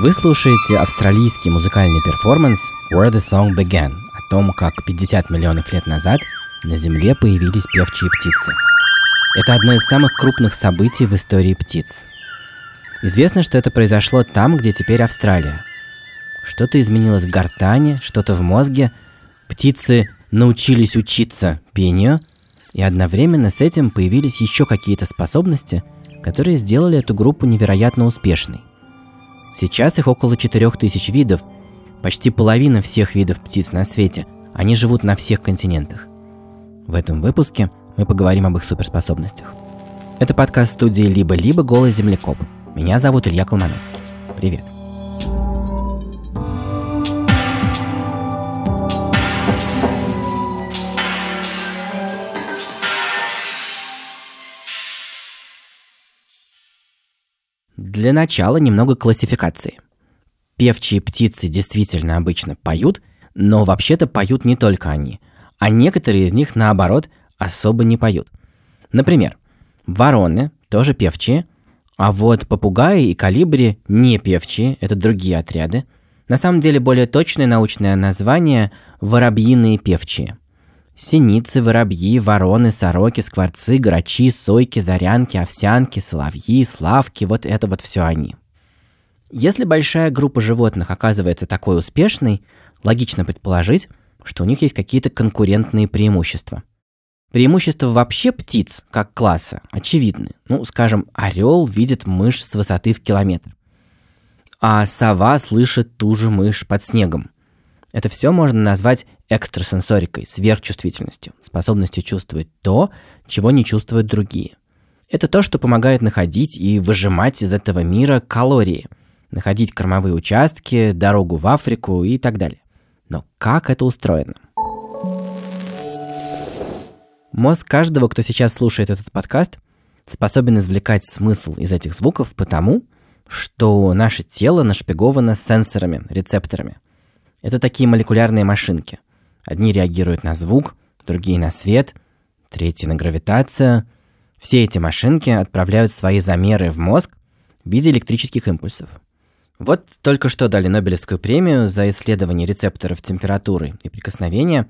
Вы слушаете австралийский музыкальный перформанс «Where the Song Began» о том, как 50 миллионов лет назад на Земле появились певчие птицы. Это одно из самых крупных событий в истории птиц. Известно, что это произошло там, где теперь Австралия. Что-то изменилось в гортане, что-то в мозге. Птицы научились учиться пению, и одновременно с этим появились еще какие-то способности, которые сделали эту группу невероятно успешной. Сейчас их около 4000 видов, почти половина всех видов птиц на свете. Они живут на всех континентах. В этом выпуске мы поговорим об их суперспособностях. Это подкаст студии «Либо-либо. Голый землекоп». Меня зовут Илья Колмановский. Привет. Для начала немного классификации. Певчие птицы действительно обычно поют, но вообще-то поют не только они, а некоторые из них, наоборот, особо не поют. Например, вороны тоже певчие, а вот попугаи и калибри не певчие, это другие отряды. На самом деле более точное научное название – воробьиные певчие – Синицы, воробьи, вороны, сороки, скворцы, грачи, сойки, зарянки, овсянки, соловьи, славки – вот это вот все они. Если большая группа животных оказывается такой успешной, логично предположить, что у них есть какие-то конкурентные преимущества. Преимущества вообще птиц, как класса, очевидны. Ну, скажем, орел видит мышь с высоты в километр. А сова слышит ту же мышь под снегом – это все можно назвать экстрасенсорикой, сверхчувствительностью, способностью чувствовать то, чего не чувствуют другие. Это то, что помогает находить и выжимать из этого мира калории, находить кормовые участки, дорогу в Африку и так далее. Но как это устроено? Мозг каждого, кто сейчас слушает этот подкаст, способен извлекать смысл из этих звуков потому, что наше тело нашпиговано сенсорами, рецепторами – это такие молекулярные машинки. Одни реагируют на звук, другие на свет, третьи на гравитацию. Все эти машинки отправляют свои замеры в мозг в виде электрических импульсов. Вот только что дали Нобелевскую премию за исследование рецепторов температуры и прикосновения.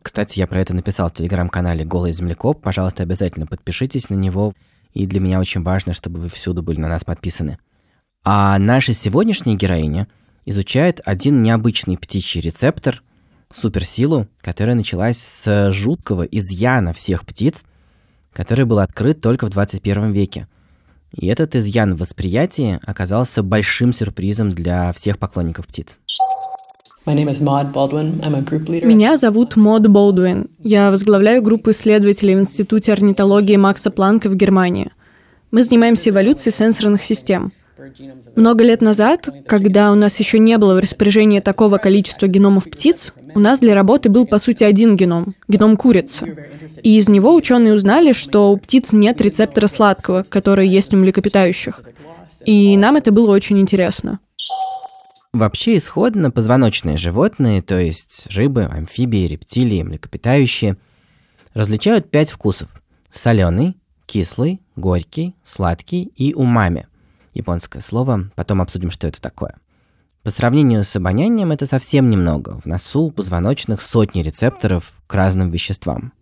Кстати, я про это написал в телеграм-канале «Голый землекоп». Пожалуйста, обязательно подпишитесь на него. И для меня очень важно, чтобы вы всюду были на нас подписаны. А наша сегодняшняя героиня – изучает один необычный птичий рецептор, суперсилу, которая началась с жуткого изъяна всех птиц, который был открыт только в 21 веке. И этот изъян в восприятии оказался большим сюрпризом для всех поклонников птиц. Меня зовут Мод Болдуин. Я возглавляю группу исследователей в Институте орнитологии Макса Планка в Германии. Мы занимаемся эволюцией сенсорных систем – много лет назад, когда у нас еще не было в распоряжении такого количества геномов птиц, у нас для работы был, по сути, один геном — геном курицы. И из него ученые узнали, что у птиц нет рецептора сладкого, который есть у млекопитающих. И нам это было очень интересно. Вообще исходно позвоночные животные, то есть рыбы, амфибии, рептилии, млекопитающие, различают пять вкусов. Соленый, кислый, горький, сладкий и умами – японское слово, потом обсудим, что это такое. По сравнению с обонянием это совсем немного. В носу у позвоночных сотни рецепторов к разным веществам.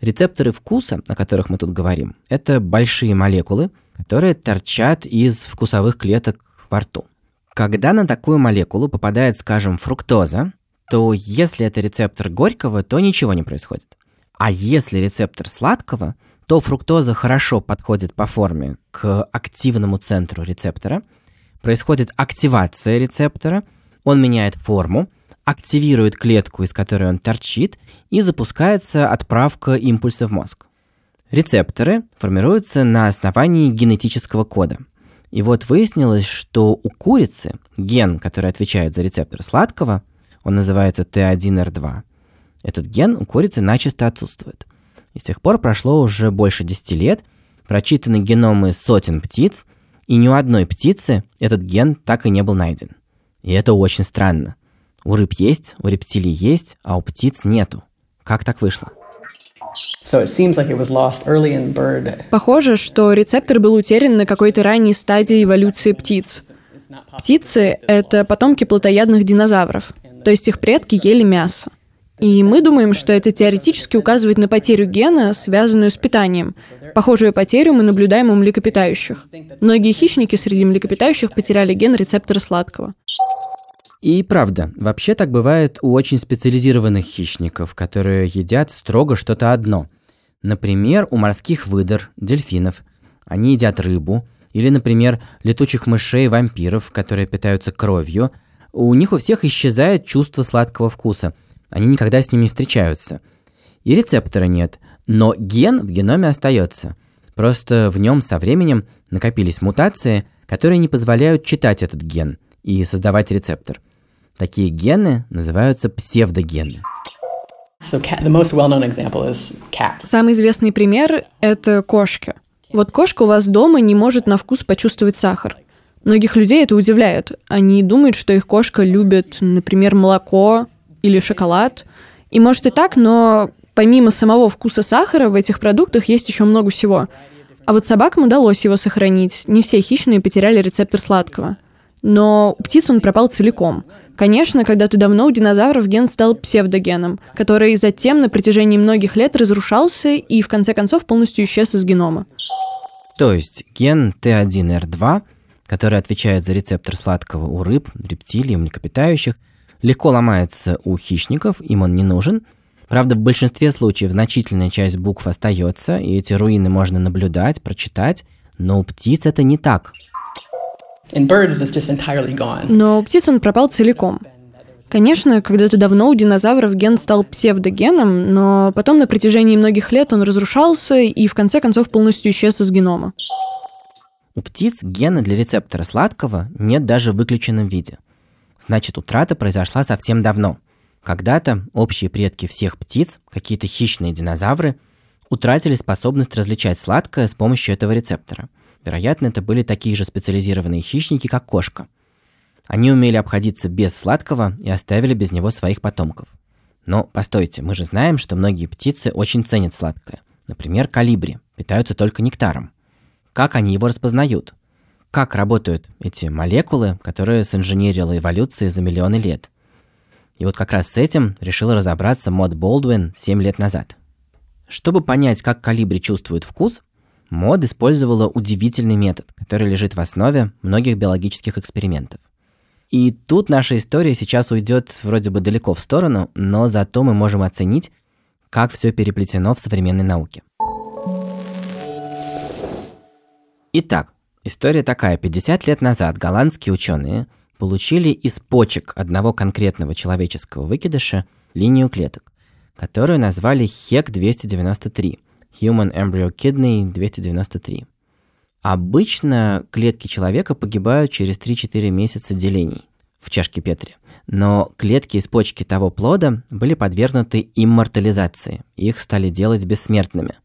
Рецепторы вкуса, о которых мы тут говорим, это большие молекулы, которые торчат из вкусовых клеток во рту. Когда на такую молекулу попадает, скажем, фруктоза, то если это рецептор горького, то ничего не происходит. А если рецептор сладкого, то фруктоза хорошо подходит по форме к активному центру рецептора. Происходит активация рецептора, он меняет форму, активирует клетку, из которой он торчит, и запускается отправка импульса в мозг. Рецепторы формируются на основании генетического кода. И вот выяснилось, что у курицы ген, который отвечает за рецептор сладкого, он называется Т1Р2, этот ген у курицы начисто отсутствует – и с тех пор прошло уже больше 10 лет, прочитаны геномы сотен птиц, и ни у одной птицы этот ген так и не был найден. И это очень странно. У рыб есть, у рептилий есть, а у птиц нету. Как так вышло? Похоже, что рецептор был утерян на какой-то ранней стадии эволюции птиц. Птицы — это потомки плотоядных динозавров, то есть их предки ели мясо. И мы думаем, что это теоретически указывает на потерю гена, связанную с питанием. Похожую потерю мы наблюдаем у млекопитающих. Многие хищники среди млекопитающих потеряли ген рецептора сладкого. И правда, вообще так бывает у очень специализированных хищников, которые едят строго что-то одно. Например, у морских выдр, дельфинов. Они едят рыбу. Или, например, летучих мышей, вампиров, которые питаются кровью. У них у всех исчезает чувство сладкого вкуса – они никогда с ними не встречаются. И рецептора нет, но ген в геноме остается. Просто в нем со временем накопились мутации, которые не позволяют читать этот ген и создавать рецептор. Такие гены называются псевдогены. Самый известный пример – это кошки. Вот кошка у вас дома не может на вкус почувствовать сахар. Многих людей это удивляет. Они думают, что их кошка любит, например, молоко, или шоколад. И может и так, но помимо самого вкуса сахара в этих продуктах есть еще много всего. А вот собакам удалось его сохранить. Не все хищные потеряли рецептор сладкого. Но у птиц он пропал целиком. Конечно, когда-то давно у динозавров ген стал псевдогеном, который затем на протяжении многих лет разрушался и в конце концов полностью исчез из генома. То есть ген Т1Р2, который отвечает за рецептор сладкого у рыб, рептилий, млекопитающих, легко ломается у хищников, им он не нужен. Правда, в большинстве случаев значительная часть букв остается, и эти руины можно наблюдать, прочитать, но у птиц это не так. Но у птиц он пропал целиком. Конечно, когда-то давно у динозавров ген стал псевдогеном, но потом на протяжении многих лет он разрушался и в конце концов полностью исчез из генома. У птиц гена для рецептора сладкого нет даже в выключенном виде. Значит, утрата произошла совсем давно. Когда-то общие предки всех птиц, какие-то хищные динозавры, утратили способность различать сладкое с помощью этого рецептора. Вероятно, это были такие же специализированные хищники, как кошка. Они умели обходиться без сладкого и оставили без него своих потомков. Но постойте, мы же знаем, что многие птицы очень ценят сладкое. Например, калибри питаются только нектаром. Как они его распознают? Как работают эти молекулы, которые синженерила эволюция за миллионы лет. И вот как раз с этим решил разобраться Мод Болдуин 7 лет назад. Чтобы понять, как калибри чувствует вкус, Мод использовала удивительный метод, который лежит в основе многих биологических экспериментов. И тут наша история сейчас уйдет вроде бы далеко в сторону, но зато мы можем оценить, как все переплетено в современной науке. Итак, История такая. 50 лет назад голландские ученые получили из почек одного конкретного человеческого выкидыша линию клеток, которую назвали HEC-293 Human Embryo Kidney 293. Обычно клетки человека погибают через 3-4 месяца делений в чашке Петри. Но клетки из почки того плода были подвергнуты иммортализации. Их стали делать бессмертными.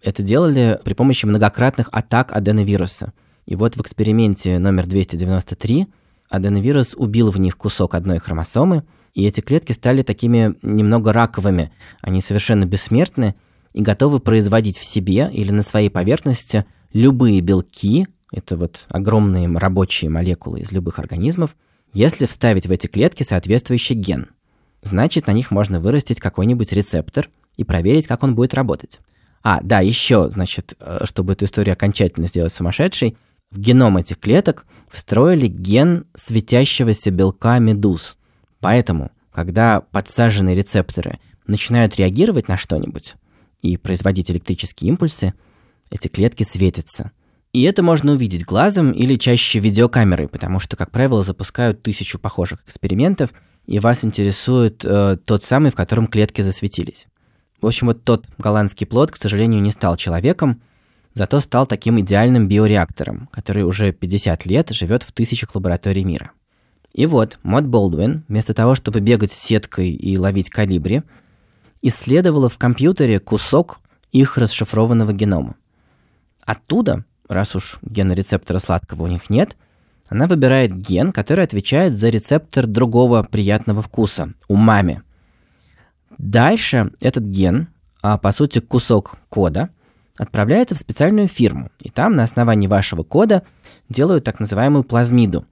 Это делали при помощи многократных атак аденовируса – и вот в эксперименте номер 293 аденовирус убил в них кусок одной хромосомы, и эти клетки стали такими немного раковыми. Они совершенно бессмертны и готовы производить в себе или на своей поверхности любые белки, это вот огромные рабочие молекулы из любых организмов, если вставить в эти клетки соответствующий ген. Значит, на них можно вырастить какой-нибудь рецептор и проверить, как он будет работать. А, да, еще, значит, э, чтобы эту историю окончательно сделать сумасшедшей, в геном этих клеток встроили ген светящегося белка медуз. Поэтому, когда подсаженные рецепторы начинают реагировать на что-нибудь и производить электрические импульсы, эти клетки светятся. И это можно увидеть глазом или чаще видеокамерой, потому что, как правило, запускают тысячу похожих экспериментов, и вас интересует э, тот самый, в котором клетки засветились. В общем, вот тот голландский плод, к сожалению, не стал человеком, зато стал таким идеальным биореактором, который уже 50 лет живет в тысячах лабораторий мира. И вот, Мод Болдуин, вместо того, чтобы бегать с сеткой и ловить калибри, исследовала в компьютере кусок их расшифрованного генома. Оттуда, раз уж гена рецептора сладкого у них нет, она выбирает ген, который отвечает за рецептор другого приятного вкуса – умами. Дальше этот ген, а по сути кусок кода – отправляется в специальную фирму, и там на основании вашего кода делают так называемую плазмиду.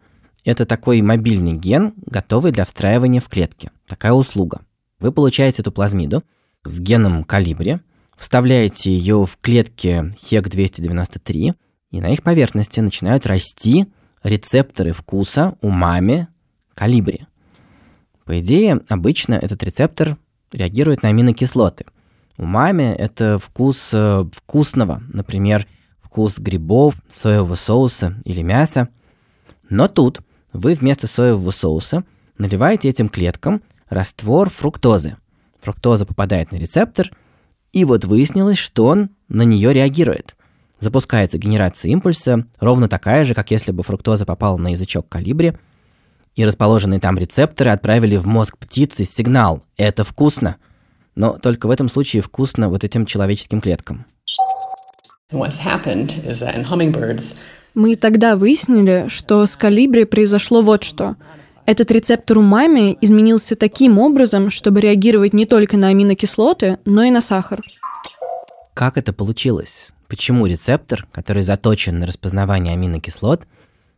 Это такой мобильный ген, готовый для встраивания в клетки. Такая услуга. Вы получаете эту плазмиду с геном калибри, вставляете ее в клетки HEC293, и на их поверхности начинают расти рецепторы вкуса умами калибри. По идее, обычно этот рецептор реагирует на аминокислоты. Умами – это вкус э, вкусного, например, вкус грибов, соевого соуса или мяса. Но тут вы вместо соевого соуса наливаете этим клеткам раствор фруктозы. Фруктоза попадает на рецептор, и вот выяснилось, что он на нее реагирует. Запускается генерация импульса, ровно такая же, как если бы фруктоза попала на язычок калибри, и расположенные там рецепторы отправили в мозг птицы сигнал «это вкусно», но только в этом случае вкусно вот этим человеческим клеткам. Мы тогда выяснили, что с калибри произошло вот что. Этот рецептор умами изменился таким образом, чтобы реагировать не только на аминокислоты, но и на сахар. Как это получилось? Почему рецептор, который заточен на распознавание аминокислот,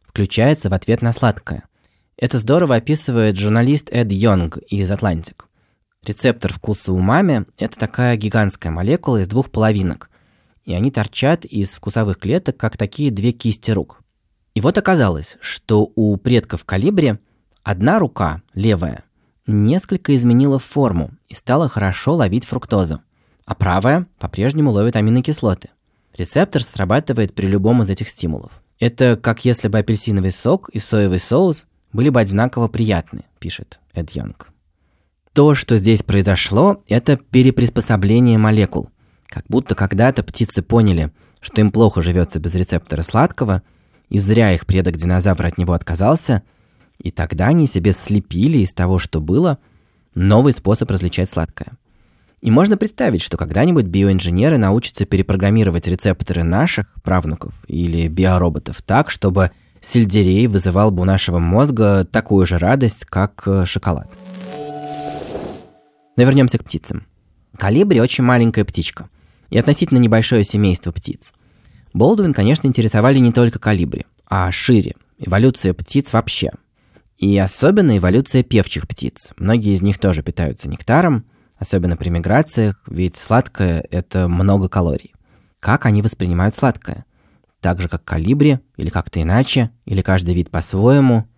включается в ответ на сладкое? Это здорово описывает журналист Эд Йонг из Атлантик. Рецептор вкуса умами – это такая гигантская молекула из двух половинок, и они торчат из вкусовых клеток, как такие две кисти рук. И вот оказалось, что у предков калибри одна рука, левая, несколько изменила форму и стала хорошо ловить фруктозу, а правая по-прежнему ловит аминокислоты. Рецептор срабатывает при любом из этих стимулов. Это как если бы апельсиновый сок и соевый соус были бы одинаково приятны, пишет Эд Йонг. То, что здесь произошло, это переприспособление молекул – как будто когда-то птицы поняли, что им плохо живется без рецептора сладкого, и зря их предок динозавр от него отказался, и тогда они себе слепили из того, что было, новый способ различать сладкое. И можно представить, что когда-нибудь биоинженеры научатся перепрограммировать рецепторы наших правнуков или биороботов так, чтобы сельдерей вызывал бы у нашего мозга такую же радость, как э, шоколад. Но вернемся к птицам. Калибри очень маленькая птичка – и относительно небольшое семейство птиц. Болдуин, конечно, интересовали не только калибри, а шире, эволюция птиц вообще. И особенно эволюция певчих птиц. Многие из них тоже питаются нектаром, особенно при миграциях, ведь сладкое – это много калорий. Как они воспринимают сладкое? Так же, как калибри, или как-то иначе, или каждый вид по-своему.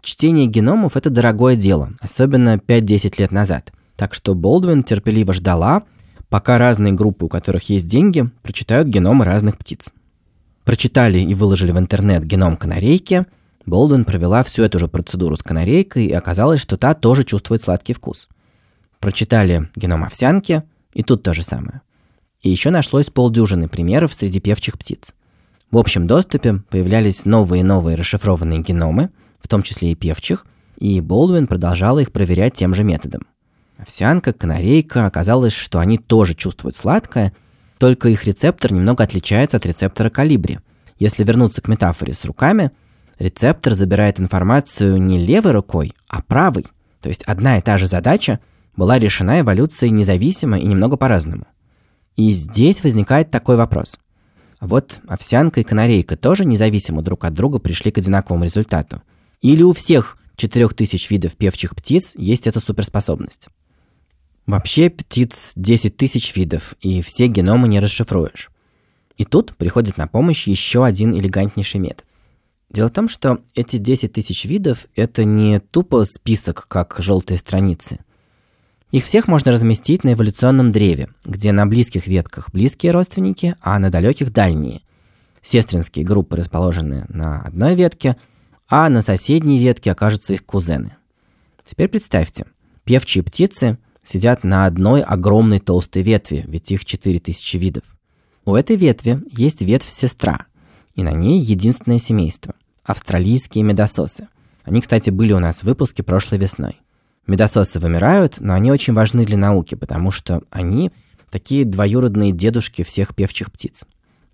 Чтение геномов – это дорогое дело, особенно 5-10 лет назад. Так что Болдуин терпеливо ждала – пока разные группы, у которых есть деньги, прочитают геномы разных птиц. Прочитали и выложили в интернет геном канарейки, Болдуин провела всю эту же процедуру с канарейкой, и оказалось, что та тоже чувствует сладкий вкус. Прочитали геном овсянки, и тут то же самое. И еще нашлось полдюжины примеров среди певчих птиц. В общем доступе появлялись новые и новые расшифрованные геномы, в том числе и певчих, и Болдуин продолжала их проверять тем же методом. Овсянка, канарейка, оказалось, что они тоже чувствуют сладкое, только их рецептор немного отличается от рецептора калибри. Если вернуться к метафоре с руками, рецептор забирает информацию не левой рукой, а правой. То есть одна и та же задача была решена эволюцией независимо и немного по-разному. И здесь возникает такой вопрос. вот овсянка и канарейка тоже независимо друг от друга пришли к одинаковому результату. Или у всех 4000 видов певчих птиц есть эта суперспособность? Вообще птиц 10 тысяч видов, и все геномы не расшифруешь. И тут приходит на помощь еще один элегантнейший метод. Дело в том, что эти 10 тысяч видов – это не тупо список, как желтые страницы. Их всех можно разместить на эволюционном древе, где на близких ветках близкие родственники, а на далеких – дальние. Сестринские группы расположены на одной ветке, а на соседней ветке окажутся их кузены. Теперь представьте, певчие птицы – сидят на одной огромной толстой ветви, ведь их 4000 видов. У этой ветви есть ветвь-сестра, и на ней единственное семейство – австралийские медососы. Они, кстати, были у нас в выпуске прошлой весной. Медососы вымирают, но они очень важны для науки, потому что они такие двоюродные дедушки всех певчих птиц.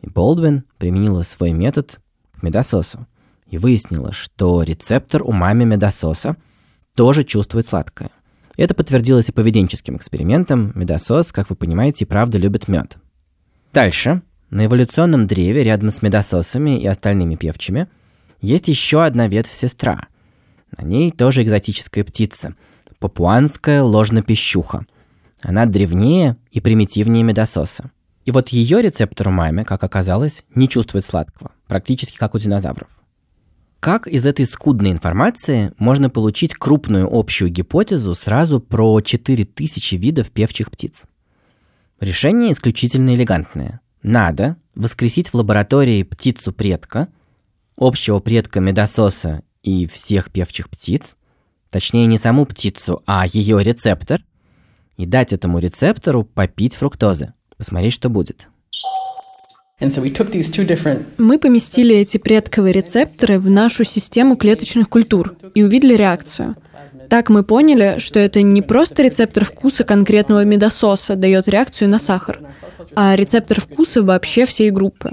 И Болдвин применила свой метод к медососу и выяснила, что рецептор у мамы медососа тоже чувствует сладкое – это подтвердилось и поведенческим экспериментом. Медосос, как вы понимаете, и правда любит мед. Дальше. На эволюционном древе рядом с медососами и остальными певчими Есть еще одна ветвь-сестра. На ней тоже экзотическая птица – папуанская ложнопищуха. Она древнее и примитивнее медососа. И вот ее рецептор умами, как оказалось, не чувствует сладкого, практически как у динозавров. Как из этой скудной информации можно получить крупную общую гипотезу сразу про 4000 видов певчих птиц? Решение исключительно элегантное. Надо воскресить в лаборатории птицу предка, общего предка медососа и всех певчих птиц, точнее не саму птицу, а ее рецептор, и дать этому рецептору попить фруктозы, посмотреть, что будет. Мы поместили эти предковые рецепторы в нашу систему клеточных культур и увидели реакцию. Так мы поняли, что это не просто рецептор вкуса конкретного медососа дает реакцию на сахар, а рецептор вкуса вообще всей группы.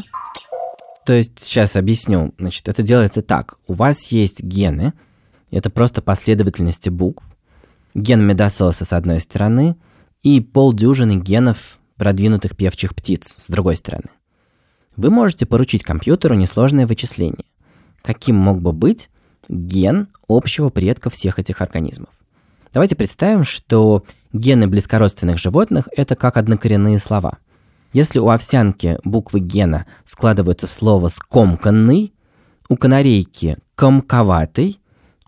То есть, сейчас объясню. Значит, это делается так. У вас есть гены, это просто последовательности букв. Ген медососа с одной стороны и полдюжины генов продвинутых певчих птиц с другой стороны. Вы можете поручить компьютеру несложное вычисление. Каким мог бы быть ген общего предка всех этих организмов? Давайте представим, что гены близкородственных животных – это как однокоренные слова. Если у овсянки буквы гена складываются в слово «скомканный», у канарейки «комковатый»,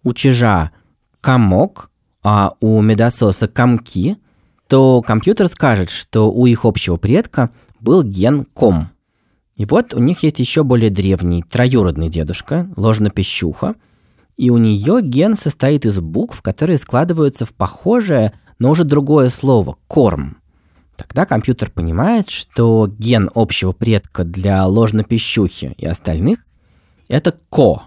у чижа «комок», а у медососа «комки», то компьютер скажет, что у их общего предка был ген «ком». И вот у них есть еще более древний троюродный дедушка, ложнопищуха, и у нее ген состоит из букв, которые складываются в похожее, но уже другое слово – корм. Тогда компьютер понимает, что ген общего предка для ложнопищухи и остальных – это ко.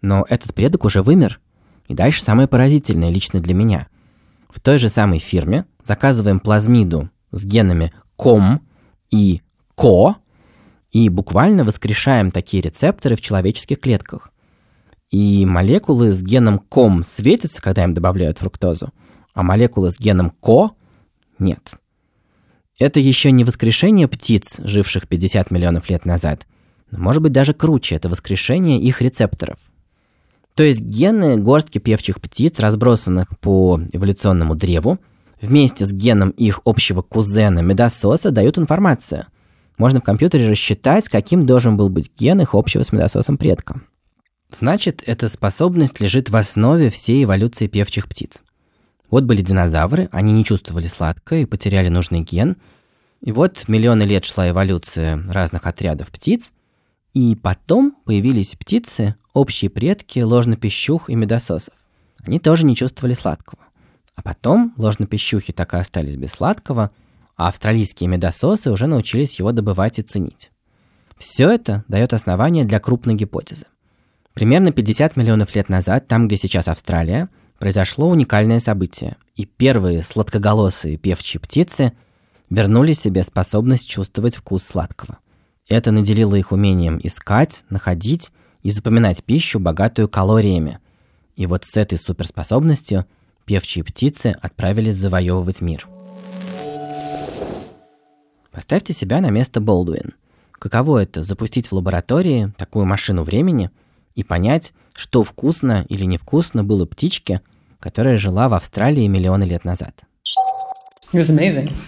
Но этот предок уже вымер. И дальше самое поразительное лично для меня. В той же самой фирме заказываем плазмиду с генами ком и ко – и буквально воскрешаем такие рецепторы в человеческих клетках. И молекулы с геном КОМ светятся, когда им добавляют фруктозу, а молекулы с геном КО нет. Это еще не воскрешение птиц, живших 50 миллионов лет назад, может быть даже круче, это воскрешение их рецепторов. То есть гены горстки певчих птиц, разбросанных по эволюционному древу, вместе с геном их общего кузена медососа дают информацию – можно в компьютере рассчитать, каким должен был быть ген их общего с медососом предка. Значит, эта способность лежит в основе всей эволюции певчих птиц. Вот были динозавры, они не чувствовали сладкое и потеряли нужный ген. И вот миллионы лет шла эволюция разных отрядов птиц, и потом появились птицы, общие предки ложнопищух и медососов. Они тоже не чувствовали сладкого. А потом ложнопищухи так и остались без сладкого – а австралийские медососы уже научились его добывать и ценить. Все это дает основание для крупной гипотезы. Примерно 50 миллионов лет назад, там, где сейчас Австралия, произошло уникальное событие, и первые сладкоголосые певчие птицы вернули себе способность чувствовать вкус сладкого. Это наделило их умением искать, находить и запоминать пищу, богатую калориями. И вот с этой суперспособностью певчие птицы отправились завоевывать мир – Поставьте себя на место Болдуин. Каково это запустить в лаборатории такую машину времени и понять, что вкусно или невкусно было птичке, которая жила в Австралии миллионы лет назад.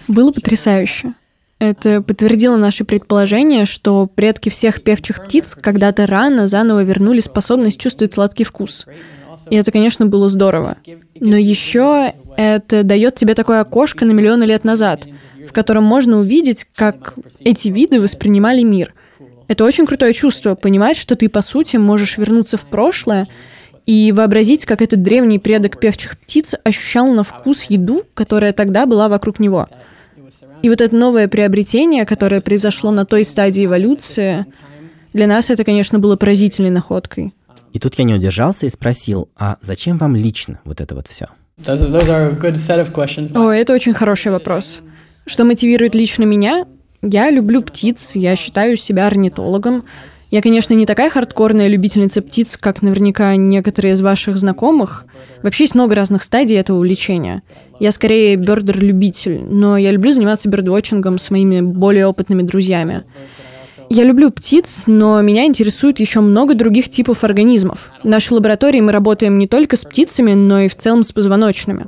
Было потрясающе. Это подтвердило наше предположение, что предки всех певчих птиц когда-то рано заново вернули способность чувствовать сладкий вкус. И это, конечно, было здорово. Но еще это дает тебе такое окошко на миллионы лет назад — в котором можно увидеть, как эти виды воспринимали мир. Это очень крутое чувство, понимать, что ты, по сути, можешь вернуться в прошлое и вообразить, как этот древний предок певчих птиц ощущал на вкус еду, которая тогда была вокруг него. И вот это новое приобретение, которое произошло на той стадии эволюции, для нас это, конечно, было поразительной находкой. И тут я не удержался и спросил, а зачем вам лично вот это вот все? О, это очень хороший вопрос. Что мотивирует лично меня? Я люблю птиц, я считаю себя орнитологом. Я, конечно, не такая хардкорная любительница птиц, как наверняка некоторые из ваших знакомых. Вообще есть много разных стадий этого увлечения. Я скорее бердер-любитель, но я люблю заниматься бердвотчингом с моими более опытными друзьями. Я люблю птиц, но меня интересует еще много других типов организмов. В нашей лаборатории мы работаем не только с птицами, но и в целом с позвоночными.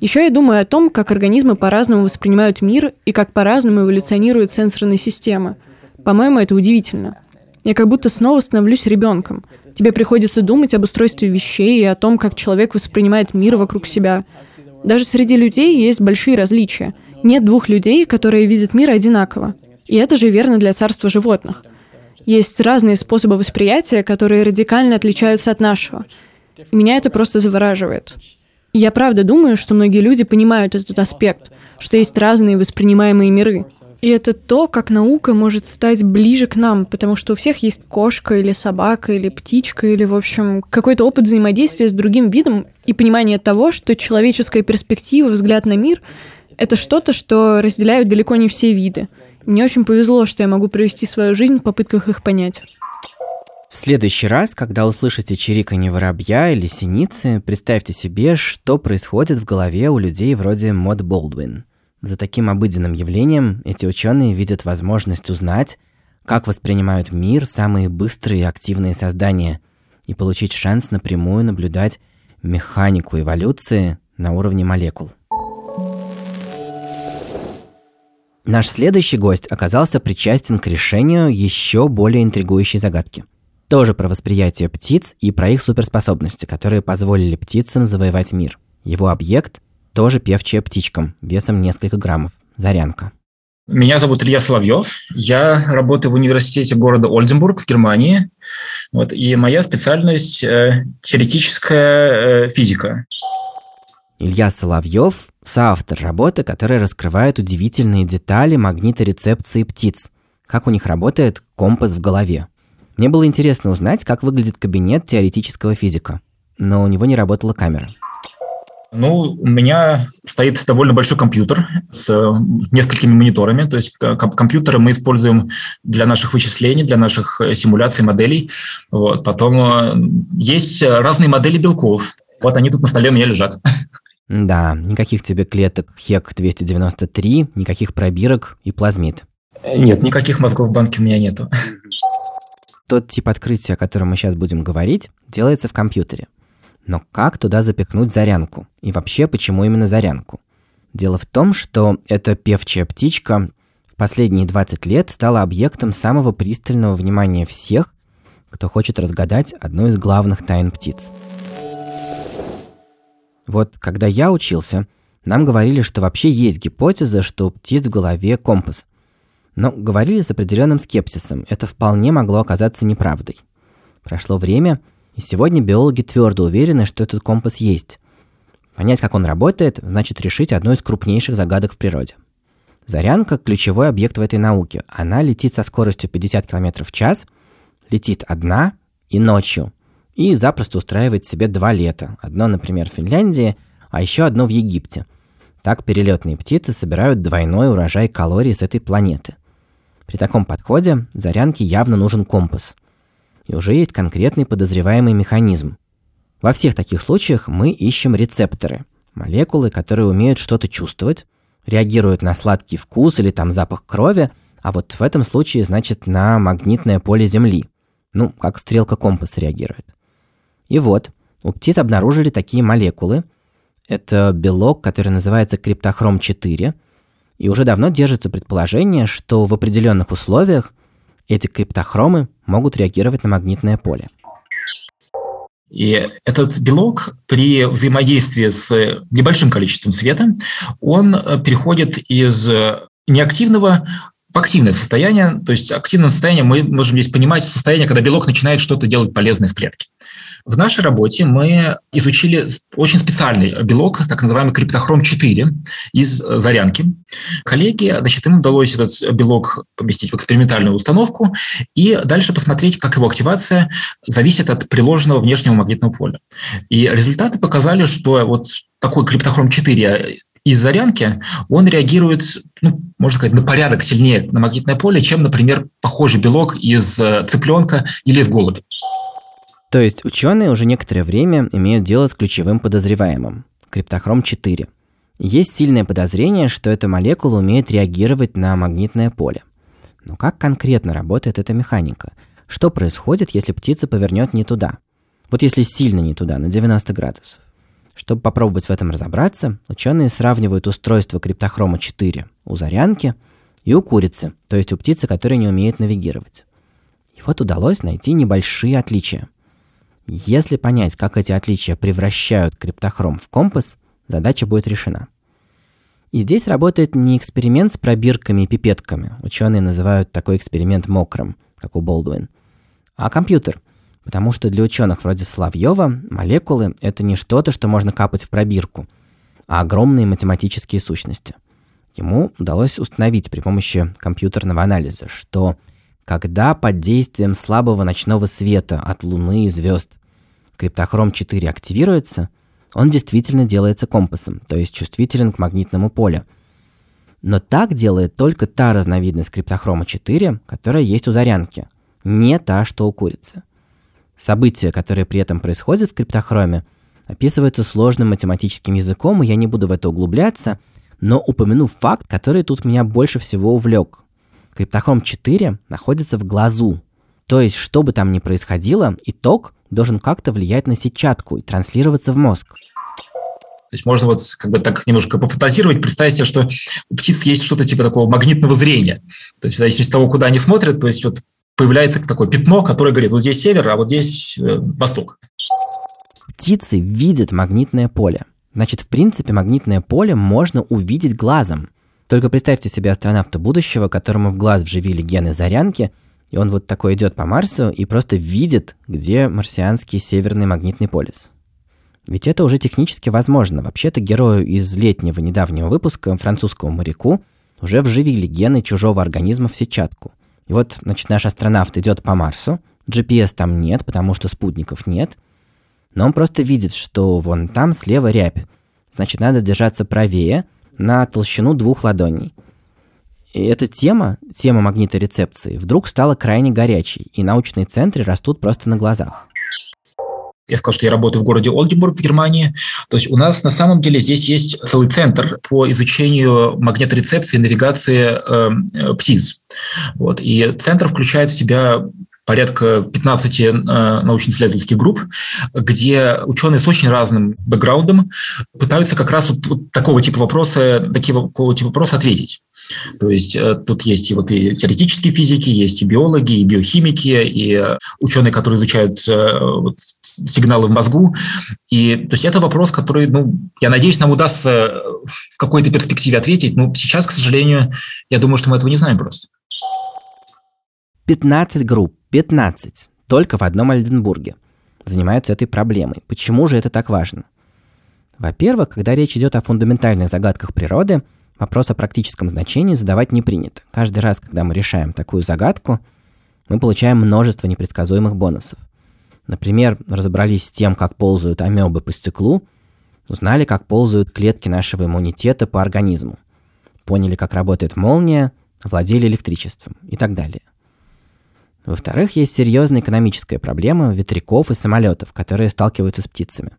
Еще я думаю о том, как организмы по-разному воспринимают мир и как по-разному эволюционируют сенсорные системы. По-моему, это удивительно. Я как будто снова становлюсь ребенком. Тебе приходится думать об устройстве вещей и о том, как человек воспринимает мир вокруг себя. Даже среди людей есть большие различия. Нет двух людей, которые видят мир одинаково. И это же верно для царства животных. Есть разные способы восприятия, которые радикально отличаются от нашего. И меня это просто завораживает. И я правда думаю, что многие люди понимают этот аспект, что есть разные воспринимаемые миры. И это то, как наука может стать ближе к нам, потому что у всех есть кошка или собака или птичка или, в общем, какой-то опыт взаимодействия с другим видом и понимание того, что человеческая перспектива, взгляд на мир — это что-то, что разделяют далеко не все виды. Мне очень повезло, что я могу провести свою жизнь в попытках их понять. В следующий раз, когда услышите чириканье воробья или синицы, представьте себе, что происходит в голове у людей вроде Мод Болдуин. За таким обыденным явлением эти ученые видят возможность узнать, как воспринимают мир самые быстрые и активные создания, и получить шанс напрямую наблюдать механику эволюции на уровне молекул. Наш следующий гость оказался причастен к решению еще более интригующей загадки. Тоже про восприятие птиц и про их суперспособности, которые позволили птицам завоевать мир. Его объект – тоже певчая птичкам, весом несколько граммов. Зарянка. Меня зовут Илья Соловьев. Я работаю в университете города Ольденбург в Германии. Вот, и моя специальность э, теоретическая э, физика. Илья Соловьев – соавтор работы, которая раскрывает удивительные детали магниторецепции птиц, как у них работает компас в голове. Мне было интересно узнать, как выглядит кабинет теоретического физика, но у него не работала камера. Ну, у меня стоит довольно большой компьютер с несколькими мониторами. То есть компьютеры мы используем для наших вычислений, для наших э, симуляций, моделей. Вот. Потом э, есть разные модели белков. Вот они тут на столе у меня лежат. Да, никаких тебе клеток ХЕК-293, никаких пробирок и плазмид. Нет, никаких мозгов в банке у меня нету. Тот тип открытия, о котором мы сейчас будем говорить, делается в компьютере. Но как туда запихнуть зарянку? И вообще, почему именно зарянку? Дело в том, что эта певчая птичка в последние 20 лет стала объектом самого пристального внимания всех, кто хочет разгадать одну из главных тайн птиц. Вот когда я учился, нам говорили, что вообще есть гипотеза, что у птиц в голове компас. Но говорили с определенным скепсисом, это вполне могло оказаться неправдой. Прошло время, и сегодня биологи твердо уверены, что этот компас есть. Понять, как он работает, значит решить одну из крупнейших загадок в природе. Зарянка – ключевой объект в этой науке. Она летит со скоростью 50 км в час, летит одна и ночью – и запросто устраивает себе два лета. Одно, например, в Финляндии, а еще одно в Египте. Так перелетные птицы собирают двойной урожай калорий с этой планеты. При таком подходе зарянке явно нужен компас. И уже есть конкретный подозреваемый механизм. Во всех таких случаях мы ищем рецепторы, молекулы, которые умеют что-то чувствовать, реагируют на сладкий вкус или там запах крови, а вот в этом случае, значит, на магнитное поле Земли. Ну, как стрелка компаса реагирует. И вот, у птиц обнаружили такие молекулы. Это белок, который называется криптохром-4. И уже давно держится предположение, что в определенных условиях эти криптохромы могут реагировать на магнитное поле. И этот белок при взаимодействии с небольшим количеством света, он э, переходит из неактивного в активное состояние. То есть активным состоянием мы можем здесь понимать состояние, когда белок начинает что-то делать полезное в клетке. В нашей работе мы изучили очень специальный белок, так называемый криптохром-4 из зарянки. Коллеги, значит, им удалось этот белок поместить в экспериментальную установку и дальше посмотреть, как его активация зависит от приложенного внешнего магнитного поля. И результаты показали, что вот такой криптохром-4 из зарянки, он реагирует, ну, можно сказать, на порядок сильнее на магнитное поле, чем, например, похожий белок из цыпленка или из голубя. То есть ученые уже некоторое время имеют дело с ключевым подозреваемым – криптохром-4. Есть сильное подозрение, что эта молекула умеет реагировать на магнитное поле. Но как конкретно работает эта механика? Что происходит, если птица повернет не туда? Вот если сильно не туда, на 90 градусов. Чтобы попробовать в этом разобраться, ученые сравнивают устройство криптохрома 4 у зарянки и у курицы, то есть у птицы, которая не умеет навигировать. И вот удалось найти небольшие отличия. Если понять, как эти отличия превращают криптохром в компас, задача будет решена. И здесь работает не эксперимент с пробирками и пипетками. Ученые называют такой эксперимент мокрым, как у Болдуин, а компьютер. Потому что для ученых вроде Соловьева молекулы – это не что-то, что можно капать в пробирку, а огромные математические сущности. Ему удалось установить при помощи компьютерного анализа, что когда под действием слабого ночного света от Луны и звезд криптохром 4 активируется, он действительно делается компасом, то есть чувствителен к магнитному полю. Но так делает только та разновидность криптохрома 4, которая есть у зарянки, не та, что у курицы. События, которые при этом происходят в криптохроме, описываются сложным математическим языком, и я не буду в это углубляться, но упомяну факт, который тут меня больше всего увлек. Криптохром 4 находится в глазу. То есть, что бы там ни происходило, итог должен как-то влиять на сетчатку и транслироваться в мозг. То есть можно вот как бы так немножко пофантазировать, представить себе, что у птиц есть что-то типа такого магнитного зрения. То есть в зависимости от того, куда они смотрят, то есть вот появляется такое пятно, которое говорит, вот здесь север, а вот здесь э, восток. Птицы видят магнитное поле. Значит, в принципе, магнитное поле можно увидеть глазом. Только представьте себе астронавта будущего, которому в глаз вживили гены зарянки, и он вот такой идет по Марсу и просто видит, где марсианский северный магнитный полюс. Ведь это уже технически возможно. Вообще-то герою из летнего недавнего выпуска французскому моряку уже вживили гены чужого организма в сетчатку. И вот, значит, наш астронавт идет по Марсу, GPS там нет, потому что спутников нет, но он просто видит, что вон там слева рябь. Значит, надо держаться правее – на толщину двух ладоней. И эта тема, тема магниторецепции, вдруг стала крайне горячей, и научные центры растут просто на глазах. Я сказал, что я работаю в городе Ольденбург в Германии. То есть у нас на самом деле здесь есть целый центр по изучению магниторецепции и навигации э, птиц. Вот. И центр включает в себя порядка 15 э, научно-исследовательских групп, где ученые с очень разным бэкграундом пытаются как раз вот, вот такого типа вопроса, такого типа вопроса ответить. То есть э, тут есть и вот и теоретические физики, есть и биологи, и биохимики, и ученые, которые изучают э, вот, сигналы в мозгу. И то есть это вопрос, который, ну, я надеюсь, нам удастся в какой-то перспективе ответить. Но сейчас, к сожалению, я думаю, что мы этого не знаем просто. 15 групп 15 только в одном Альденбурге занимаются этой проблемой. Почему же это так важно? Во-первых, когда речь идет о фундаментальных загадках природы, вопрос о практическом значении задавать не принято. Каждый раз, когда мы решаем такую загадку, мы получаем множество непредсказуемых бонусов. Например, разобрались с тем, как ползают амебы по стеклу, узнали, как ползают клетки нашего иммунитета по организму, поняли, как работает молния, владели электричеством и так далее. Во-вторых, есть серьезная экономическая проблема ветряков и самолетов, которые сталкиваются с птицами.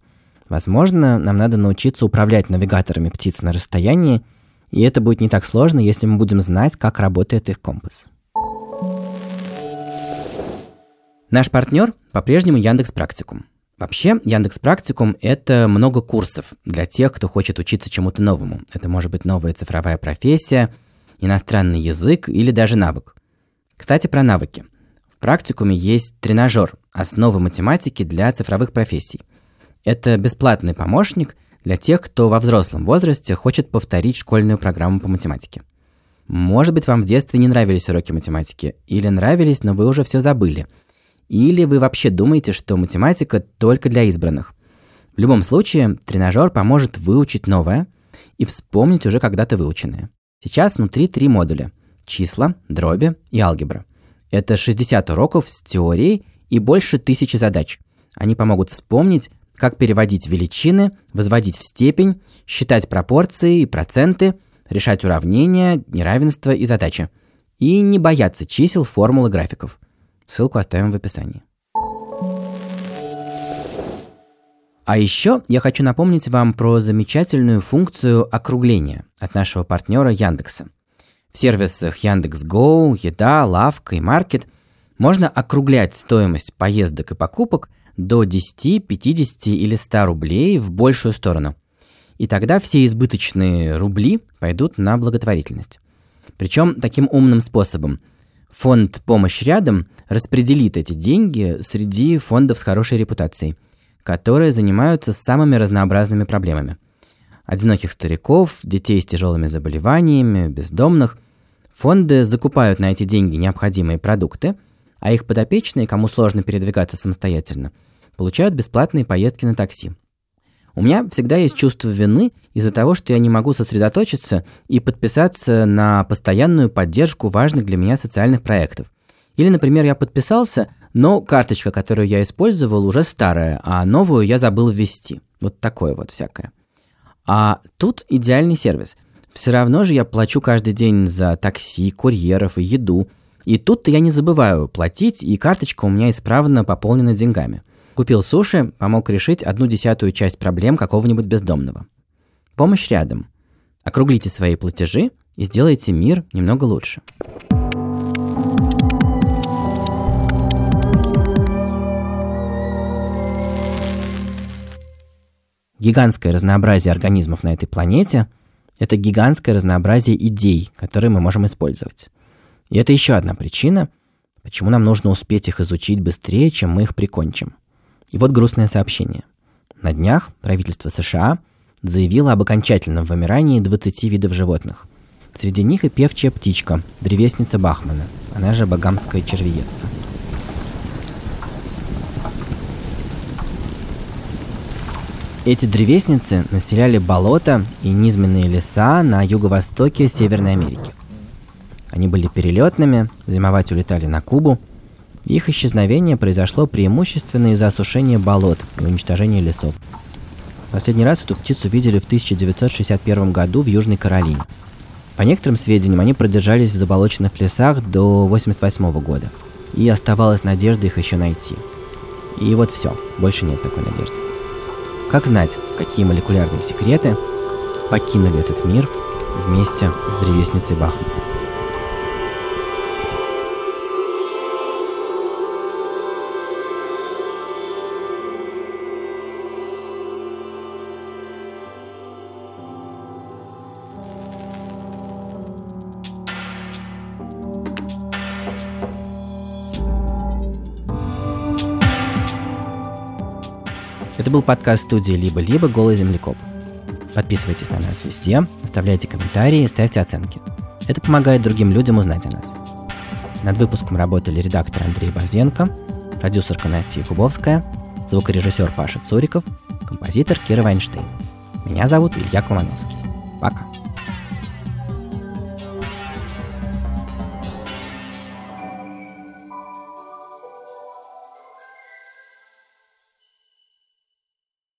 Возможно, нам надо научиться управлять навигаторами птиц на расстоянии, и это будет не так сложно, если мы будем знать, как работает их компас. Наш партнер по-прежнему Яндекс Практикум. Вообще, Яндекс Практикум – это много курсов для тех, кто хочет учиться чему-то новому. Это может быть новая цифровая профессия, иностранный язык или даже навык. Кстати, про навыки – в практикуме есть тренажер «Основы математики для цифровых профессий». Это бесплатный помощник для тех, кто во взрослом возрасте хочет повторить школьную программу по математике. Может быть, вам в детстве не нравились уроки математики, или нравились, но вы уже все забыли. Или вы вообще думаете, что математика только для избранных. В любом случае, тренажер поможет выучить новое и вспомнить уже когда-то выученное. Сейчас внутри три модуля – числа, дроби и алгебра. Это 60 уроков с теорией и больше тысячи задач. Они помогут вспомнить, как переводить величины, возводить в степень, считать пропорции и проценты, решать уравнения, неравенства и задачи. И не бояться чисел, формул и графиков. Ссылку оставим в описании. А еще я хочу напомнить вам про замечательную функцию округления от нашего партнера Яндекса – В сервисах Яндекс.Го, Еда, Лавка и Маркет можно округлять стоимость поездок и покупок до 10, 50 или 100 рублей в большую сторону. И тогда все избыточные рубли пойдут на благотворительность. Причем таким умным способом. Фонд «Помощь рядом» распределит эти деньги среди фондов с хорошей репутацией, которые занимаются самыми разнообразными проблемами. Одиноких стариков, детей с тяжелыми заболеваниями, бездомных. Фонды закупают на эти деньги необходимые продукты, а их подопечные, кому сложно передвигаться самостоятельно, получают бесплатные поездки на такси. У меня всегда есть чувство вины из-за того, что я не могу сосредоточиться и подписаться на постоянную поддержку важных для меня социальных проектов. Или, например, я подписался, но карточка, которую я использовал, уже старая, а новую я забыл ввести. Вот такое вот всякое. А тут идеальный сервис. Все равно же я плачу каждый день за такси, курьеров и еду. И тут-то я не забываю платить, и карточка у меня исправно пополнена деньгами. Купил суши, помог решить одну десятую часть проблем какого-нибудь бездомного. Помощь рядом. Округлите свои платежи и сделайте мир немного лучше. Гигантское разнообразие организмов на этой планете – это гигантское разнообразие идей, которые мы можем использовать. И это еще одна причина, почему нам нужно успеть их изучить быстрее, чем мы их прикончим. И вот грустное сообщение. На днях правительство США заявило об окончательном вымирании 20 видов животных. Среди них и певчая птичка, древесница Бахмана, она же багамская червиетка. Эти древесницы населяли болота и низменные леса на юго-востоке Северной Америки. Они были перелетными, зимовать улетали на Кубу, их исчезновение произошло преимущественно из-за осушения болот и уничтожения лесов. Последний раз эту птицу видели в 1961 году в Южной Каролине. По некоторым сведениям, они продержались в заболоченных лесах до 1988 года. И оставалась надежда их еще найти. И вот все, больше нет такой надежды. Как знать, какие молекулярные секреты покинули этот мир вместе с древесницей Бахмута? Это был подкаст студии «Либо-либо. Голый землекоп». Подписывайтесь на нас везде, оставляйте комментарии, ставьте оценки. Это помогает другим людям узнать о нас. Над выпуском работали редактор Андрей Борзенко, продюсерка Настя Якубовская, звукорежиссер Паша Цуриков, композитор Кира Вайнштейн. Меня зовут Илья Колмановский. Пока.